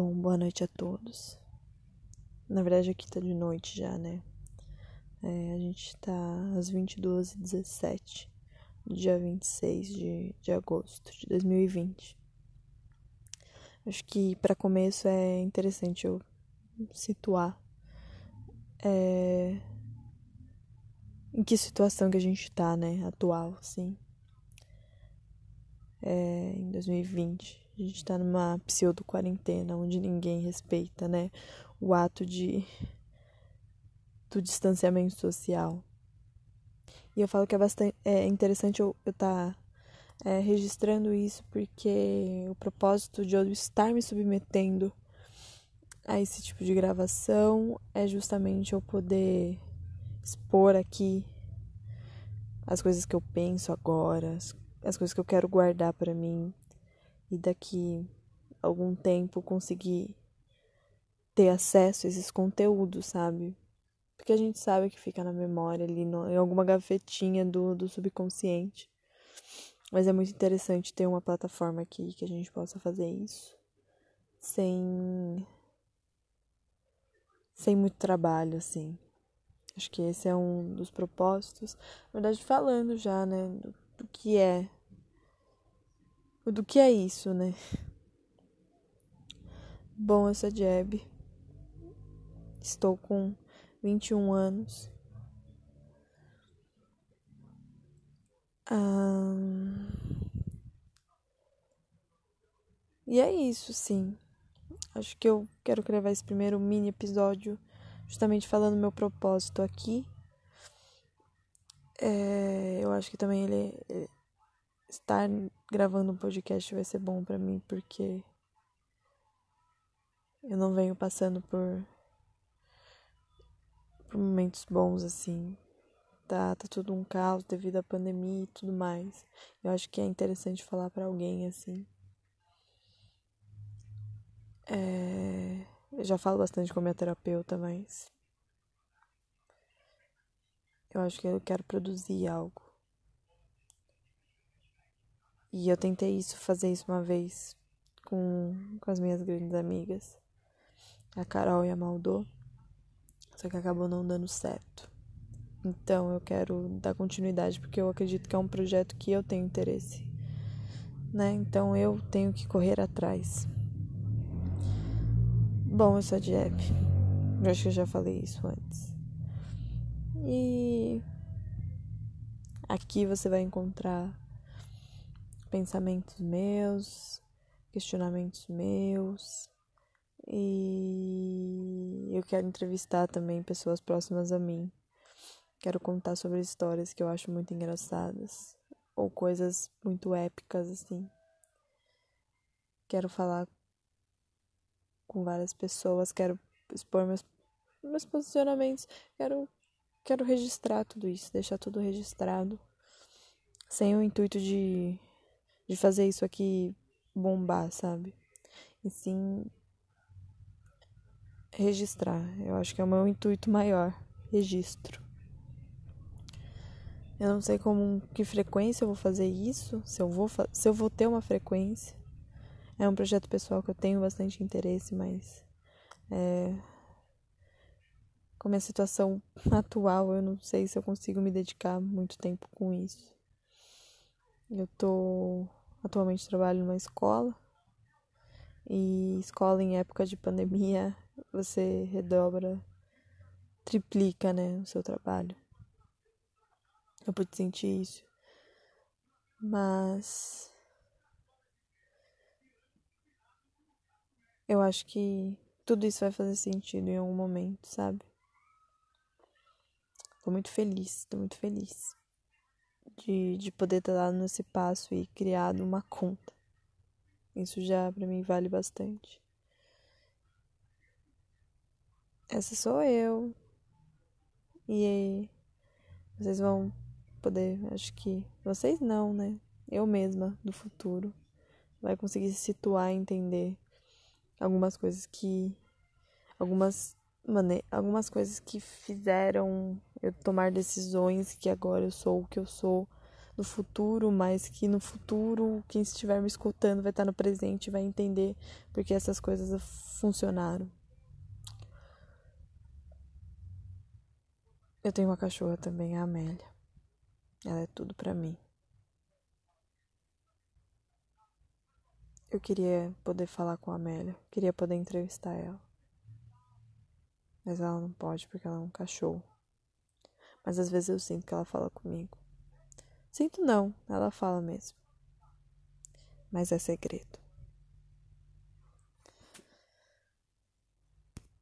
Bom, boa noite a todos. Na verdade, aqui tá de noite já, né? É, a gente tá às 22h17, do dia 26 de, de agosto de 2020. Acho que para começo é interessante eu situar é, em que situação que a gente tá, né? Atual, assim. É, em 2020. A gente tá numa pseudo-quarentena onde ninguém respeita, né? O ato de do distanciamento social. E eu falo que é bastante é interessante eu estar tá, é, registrando isso porque o propósito de eu estar me submetendo a esse tipo de gravação é justamente eu poder expor aqui as coisas que eu penso agora, as, as coisas que eu quero guardar para mim, e daqui algum tempo conseguir ter acesso a esses conteúdos, sabe? Porque a gente sabe que fica na memória ali, no, em alguma gavetinha do, do subconsciente. Mas é muito interessante ter uma plataforma aqui que a gente possa fazer isso sem sem muito trabalho, assim. Acho que esse é um dos propósitos. Na verdade, falando já, né, do, do que é do que é isso, né? Bom, eu sou Jeb. Estou com 21 anos. E é isso, sim. Acho que eu quero gravar esse primeiro mini episódio justamente falando meu propósito aqui. É, eu acho que também ele, ele estar gravando um podcast vai ser bom para mim porque eu não venho passando por por momentos bons assim. Tá, tá tudo um caos devido à pandemia e tudo mais. Eu acho que é interessante falar para alguém assim. É... Eu já falo bastante com a minha terapeuta, mas eu acho que eu quero produzir algo. E eu tentei isso, fazer isso uma vez com, com as minhas grandes amigas, a Carol e a Maldô, só que acabou não dando certo. Então eu quero dar continuidade porque eu acredito que é um projeto que eu tenho interesse, né? Então eu tenho que correr atrás. Bom, eu sou a Jeb. Eu acho que eu já falei isso antes. E aqui você vai encontrar pensamentos meus, questionamentos meus. E eu quero entrevistar também pessoas próximas a mim. Quero contar sobre histórias que eu acho muito engraçadas ou coisas muito épicas assim. Quero falar com várias pessoas, quero expor meus, meus posicionamentos, quero quero registrar tudo isso, deixar tudo registrado, sem o intuito de de fazer isso aqui bombar, sabe? E sim registrar. Eu acho que é o meu intuito maior, registro. Eu não sei com que frequência eu vou fazer isso, se eu vou se eu vou ter uma frequência. É um projeto pessoal que eu tenho bastante interesse, mas é, com a minha situação atual, eu não sei se eu consigo me dedicar muito tempo com isso. Eu tô Atualmente trabalho numa escola. E escola em época de pandemia, você redobra, triplica, né, o seu trabalho. Eu pude sentir isso. Mas eu acho que tudo isso vai fazer sentido em algum momento, sabe? Tô muito feliz, tô muito feliz de, de poder ter dado nesse passo e criado uma conta. Isso já para mim vale bastante. Essa sou eu. E vocês vão poder, acho que vocês não, né? Eu mesma do futuro vai conseguir se situar e entender algumas coisas que algumas mane algumas coisas que fizeram eu tomar decisões que agora eu sou o que eu sou no futuro, mas que no futuro quem estiver me escutando vai estar no presente, vai entender porque essas coisas funcionaram. Eu tenho uma cachorra também, a Amélia. Ela é tudo para mim. Eu queria poder falar com a Amélia, queria poder entrevistar ela. Mas ela não pode porque ela é um cachorro. Mas às vezes eu sinto que ela fala comigo. Sinto não, ela fala mesmo. Mas é segredo.